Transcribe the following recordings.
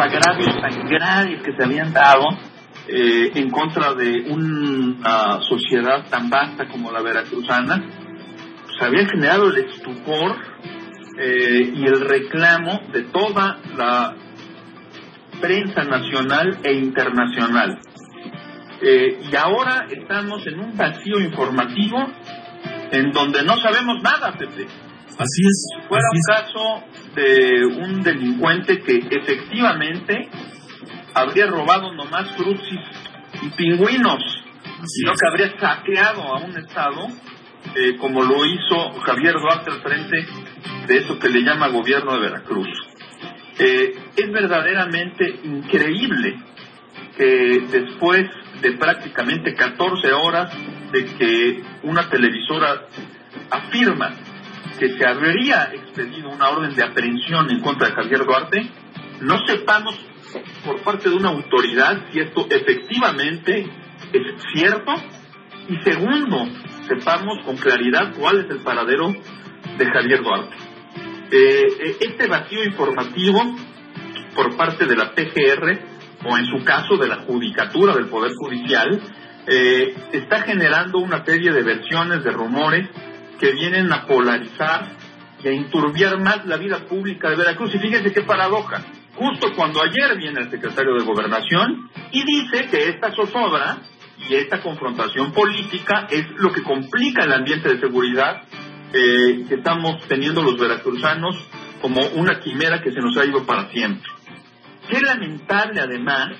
Agravios tan graves que se habían dado eh, en contra de una sociedad tan vasta como la veracruzana, se había generado el estupor eh, y el reclamo de toda la prensa nacional e internacional. Eh, y ahora estamos en un vacío informativo en donde no sabemos nada, Pepe. Así es. Si fuera así un caso de un delincuente que efectivamente habría robado nomás frutsis y pingüinos, Así sino es. que habría saqueado a un estado, eh, como lo hizo Javier Duarte al frente de eso que le llama gobierno de Veracruz. Eh, es verdaderamente increíble que después de prácticamente 14 horas de que una televisora afirma que se habría expedido una orden de aprehensión en contra de Javier Duarte, no sepamos por parte de una autoridad si esto efectivamente es cierto y segundo, sepamos con claridad cuál es el paradero de Javier Duarte. Eh, eh, este vacío informativo por parte de la PGR o en su caso de la Judicatura del Poder Judicial eh, está generando una serie de versiones, de rumores que vienen a polarizar y a enturbiar más la vida pública de Veracruz. Y fíjense qué paradoja. Justo cuando ayer viene el secretario de Gobernación y dice que esta zozobra y esta confrontación política es lo que complica el ambiente de seguridad eh, que estamos teniendo los veracruzanos como una quimera que se nos ha ido para siempre. Qué lamentable además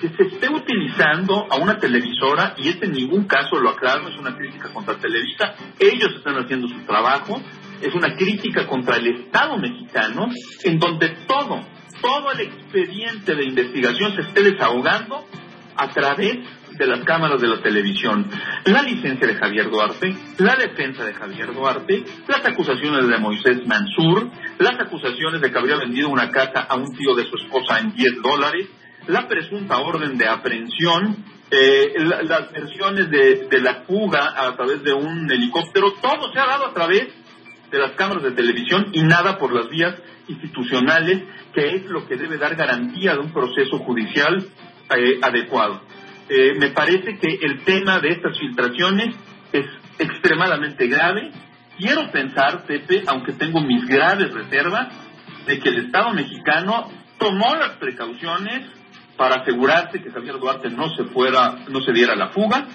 que se esté utilizando a una televisora, y este en ningún caso lo aclaro, es una crítica contra Televisa, ellos están haciendo su trabajo, es una crítica contra el Estado mexicano, en donde todo, todo el expediente de investigación se esté desahogando a través de las cámaras de la televisión. La licencia de Javier Duarte, la defensa de Javier Duarte, las acusaciones de Moisés Mansur, las acusaciones de que habría vendido una casa a un tío de su esposa en 10 dólares, la presunta orden de aprehensión, eh, la- las versiones de, de la fuga a través de un helicóptero, todo se ha dado a través de las cámaras de televisión y nada por las vías institucionales, que es lo que debe dar garantía de un proceso judicial eh, adecuado. Eh, me parece que el tema de estas filtraciones es extremadamente grave. Quiero pensar, Pepe, aunque tengo mis graves reservas, de que el Estado mexicano tomó las precauciones para asegurarse que Javier Duarte no se fuera, no se diera la fuga.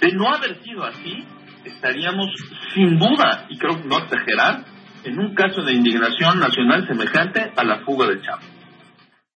De no haber sido así, estaríamos sin duda, y creo no exagerar, en un caso de indignación nacional semejante a la fuga del Chavo.